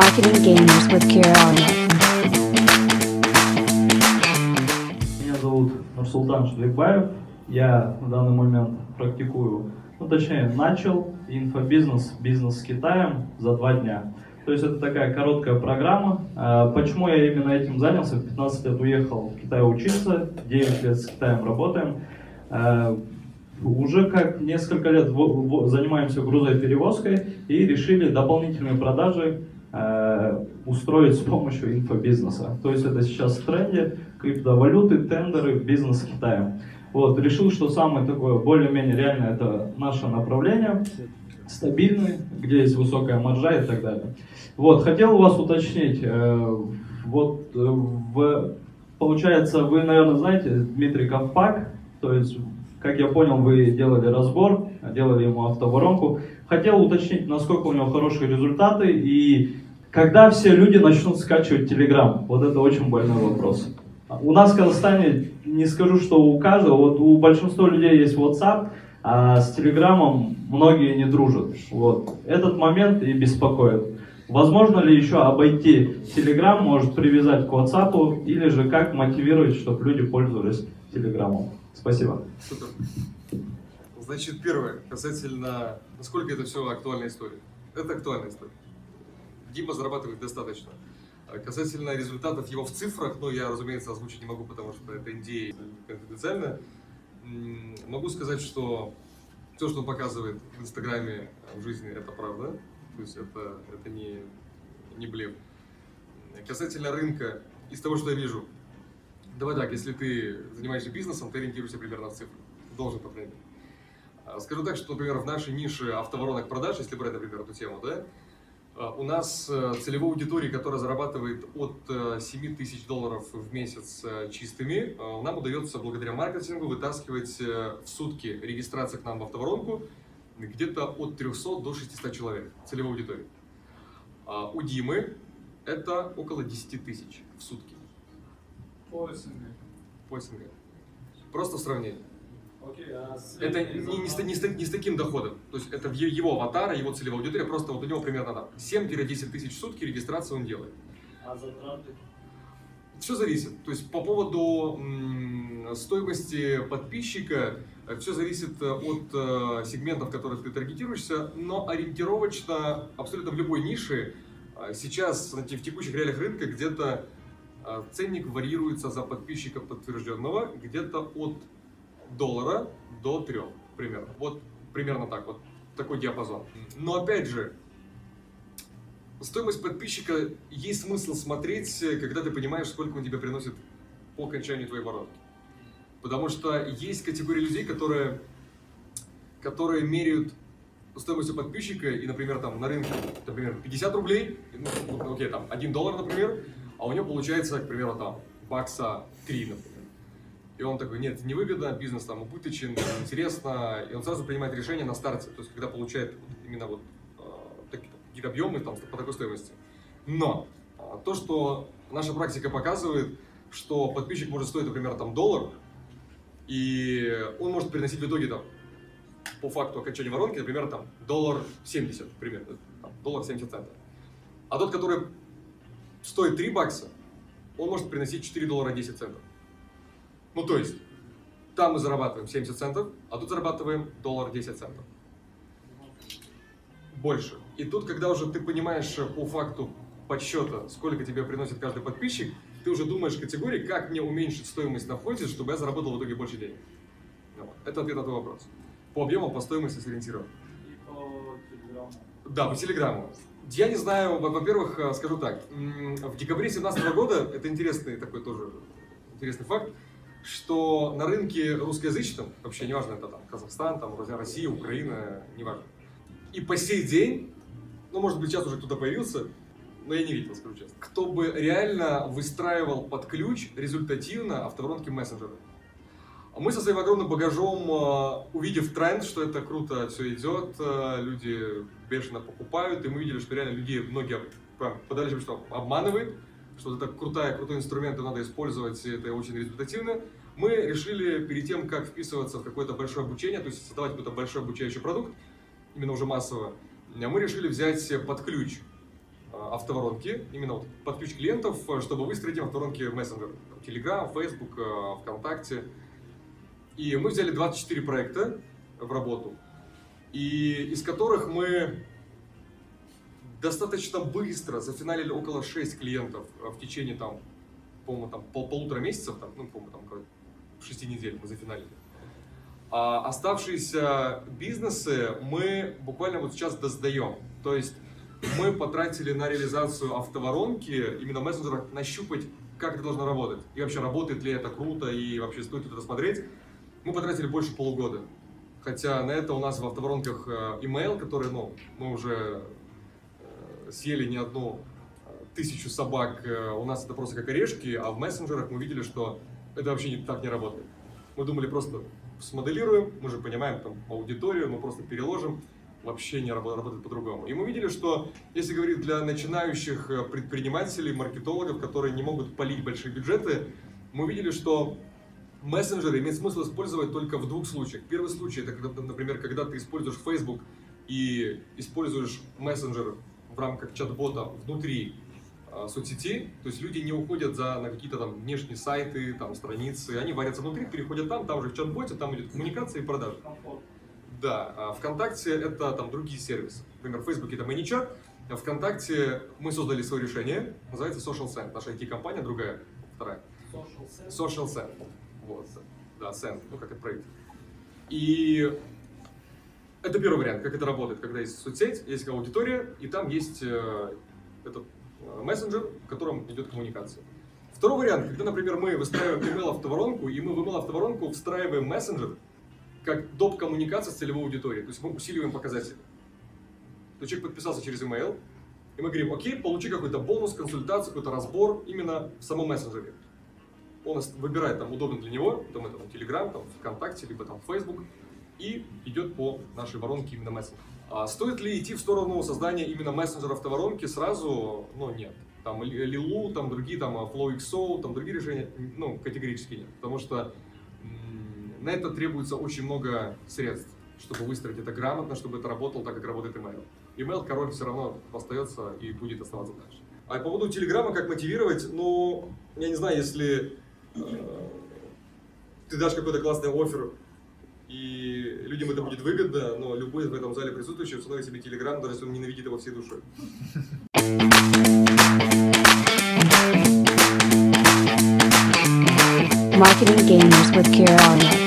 Marketing Gamers with Kira. Меня зовут Нурсултан Шликбаев. Я на данный момент практикую, ну точнее начал инфобизнес, бизнес с Китаем за два дня. То есть это такая короткая программа. А, Почему я именно этим занялся? В 15 лет уехал в Китай учиться, 9 лет с Китаем работаем. А, Уже как несколько лет занимаемся грузоперевозкой и решили дополнительные продажи устроить с помощью инфобизнеса. То есть это сейчас в тренде, криптовалюты, тендеры, бизнес с Китаем. Вот, решил, что самое такое более-менее реальное это наше направление, стабильный, где есть высокая маржа и так далее. Вот, хотел у вас уточнить, э, вот э, в, получается, вы, наверное, знаете Дмитрий Ковпак, то есть, как я понял, вы делали разбор, делали ему автоворонку. Хотел уточнить, насколько у него хорошие результаты и когда все люди начнут скачивать Telegram. Вот это очень больной вопрос. У нас в Казахстане, не скажу, что у каждого, вот у большинства людей есть WhatsApp, а с Телеграмом многие не дружат. Вот. Этот момент и беспокоит. Возможно ли еще обойти Telegram, может привязать к WhatsApp, или же как мотивировать, чтобы люди пользовались Телеграмом? Спасибо. Супер. Значит, первое, касательно, насколько это все актуальная история. Это актуальная история. Дима зарабатывает достаточно. А Касательно результатов его в цифрах, ну, я, разумеется, озвучить не могу, потому что это NDA конфиденциально. М, Могу сказать, что все, что он показывает в Инстаграме, в жизни, это правда. То есть это, это не, не блеф. Касательно рынка, из того, что я вижу, давай так, если ты занимаешься бизнесом, ты ориентируешься примерно в цифры. Должен, по крайней мере. А, Скажу так, что, например, в нашей нише автоворонок продаж, если брать, например, эту тему, да, а, у нас э, целевой аудитории, которая зарабатывает от э, 7 тысяч долларов в месяц э, чистыми, э, нам удается благодаря маркетингу вытаскивать э, в сутки регистрация к нам в автоворонку где-то от 300 до 600 человек целевой аудитории. А у Димы это около 10 тысяч в сутки По СНГ. по СНГ. Просто в сравнении. Окей, а Это не, не, с, не с не с таким доходом. То есть это его аватара, его целевая аудитория, просто вот у него примерно там 7-10 тысяч в сутки регистрации он делает. А затраты? Все зависит. То есть по поводу стоимости подписчика, все зависит э, от э, сегментов, в которых ты таргетируешься, но ориентировочно абсолютно в любой нише э, сейчас в текущих реалиях рынка где-то э, ценник варьируется за подписчика подтвержденного где-то от доллара до трех примерно. Вот примерно так вот такой диапазон. Но опять же, стоимость подписчика есть смысл смотреть, э, когда ты понимаешь, сколько он тебе приносит по окончанию твоей воронки. Потому что есть категория людей, которые, которые меряют стоимостью подписчика, и, например, там на рынке, например, 50 рублей, ну, окей, там 1 доллар, например, а у него получается, к примеру, там бакса 3, например. И он такой, нет, невыгодно, бизнес там убыточен, интересно, и он сразу принимает решение на старте, то есть когда получает именно вот э, так- какие-то объемы там по такой стоимости. Но э, то, что наша практика показывает, что подписчик может стоить, например, там доллар, и он может приносить в итоге там по факту окончания воронки, например, там доллар 70, примерно, там, доллар 70 центов. А тот, который стоит 3 бакса, он может приносить 4 доллара 10 центов. Ну, то есть, там мы зарабатываем 70 центов, а тут зарабатываем доллар 10 центов. Больше. И тут, когда уже ты понимаешь э, по факту подсчета, сколько тебе приносит каждый подписчик, ты уже думаешь в категории, как мне уменьшить стоимость на входе, чтобы я заработал в итоге больше денег. Это ответ на твой вопрос. По объему, по стоимости сориентирован. Телеграмму. Да, по телеграмму. Я не знаю, во- во-первых, э, скажу так. В декабре 2017 года, это интересный такой тоже интересный факт, что на рынке русскоязычном, вообще неважно, это там Казахстан, там Россия, Украина, неважно. И по сей день, ну, может быть, сейчас уже кто-то появился, но я не видел, скажу честно. Кто бы реально выстраивал под ключ результативно автоворонки мессенджеры. А Мы со своим огромным багажом, э, увидев тренд, что это круто все идет, э, люди бешено покупают, и мы видели, что реально людей многие подали, что обманывает, что это крутая, крутой инструмент, и надо использовать, и это очень результативно. Мы решили перед тем, как вписываться в какое-то большое обучение, то есть создавать какой-то большой обучающий продукт, именно уже массово, э, мы решили взять под ключ автоворонки, именно вот под ключ клиентов, чтобы выстроить им в мессенджер. Telegram, Facebook, ВКонтакте. И мы взяли 24 проекта в работу, и из которых мы достаточно быстро зафиналили около 6 клиентов э, в течение там, по-моему, там пол- полутора месяцев, там, ну, по-моему, там около 6 недель мы зафиналили. А оставшиеся бизнесы мы буквально вот сейчас доздаем. То есть мы потратили на реализацию автоворонки, именно в мессенджерах, нащупать, как это должно работать. И вообще, работает ли это круто, и вообще стоит ли это смотреть. Мы потратили больше полугода. Хотя на это у нас в автоворонках э, email, который, ну, мы уже э, съели не одну э, тысячу собак, у нас это просто как орешки, а в мессенджерах мы видели, что это вообще не, так не работает. Мы думали просто смоделируем, мы же понимаем там аудиторию, мы просто переложим, вообще не работает, работает по-другому. И мы видели, что если говорить для начинающих предпринимателей, маркетологов, которые не могут полить большие бюджеты, мы видели, что мессенджеры имеет смысл использовать только в двух случаях. Первый случай, это, когда, например, когда ты используешь Facebook и используешь мессенджер в рамках чат-бота внутри э, соцсети, то есть люди не уходят за, на какие-то там внешние сайты, там страницы, они варятся внутри, переходят там, там уже в чат-боте, там идет коммуникация и продажа. Комфорт. Да, а ВКонтакте это там другие сервисы. Например, в Фейсбуке это ManyChat, а ВКонтакте мы создали свое решение, называется Social Send. Наша IT-компания другая, вторая. Social sense. Social Send. Вот, да, Send, ну как отправить. И это первый вариант, как это работает, когда есть соцсеть, есть аудитория, и там есть э, этот э, мессенджер, в котором идет коммуникация. Второй вариант, когда, например, мы выстраиваем email автоворонку, и мы в email автоворонку встраиваем мессенджер как доп. коммуникация с целевой аудиторией, то есть мы усиливаем показатели. То человек подписался через email, и мы говорим, окей, получи какой-то бонус, консультацию, какой-то разбор именно в самом мессенджере. Он выбирает там удобно для него, там это там, Telegram, там ВКонтакте, либо там Facebook, и идет по нашей воронке именно мессенджер. А стоит ли идти в сторону создания именно мессенджера автоворонки сразу? Ну, нет. Там Ли- Лилу, там другие, там а, FlowXO, там другие решения, ну, категорически нет. Потому что на это требуется очень много средств, чтобы выстроить это грамотно, чтобы это работало так, как работает email. Email король все равно остается и будет оставаться дальше. А по поводу Телеграма, как мотивировать, ну, я не знаю, если ты дашь какой-то классный офер, и людям это будет выгодно, но любой в этом зале присутствующий установит себе Телеграм, даже если он ненавидит его всей душой. Marketing Gamers with Kira.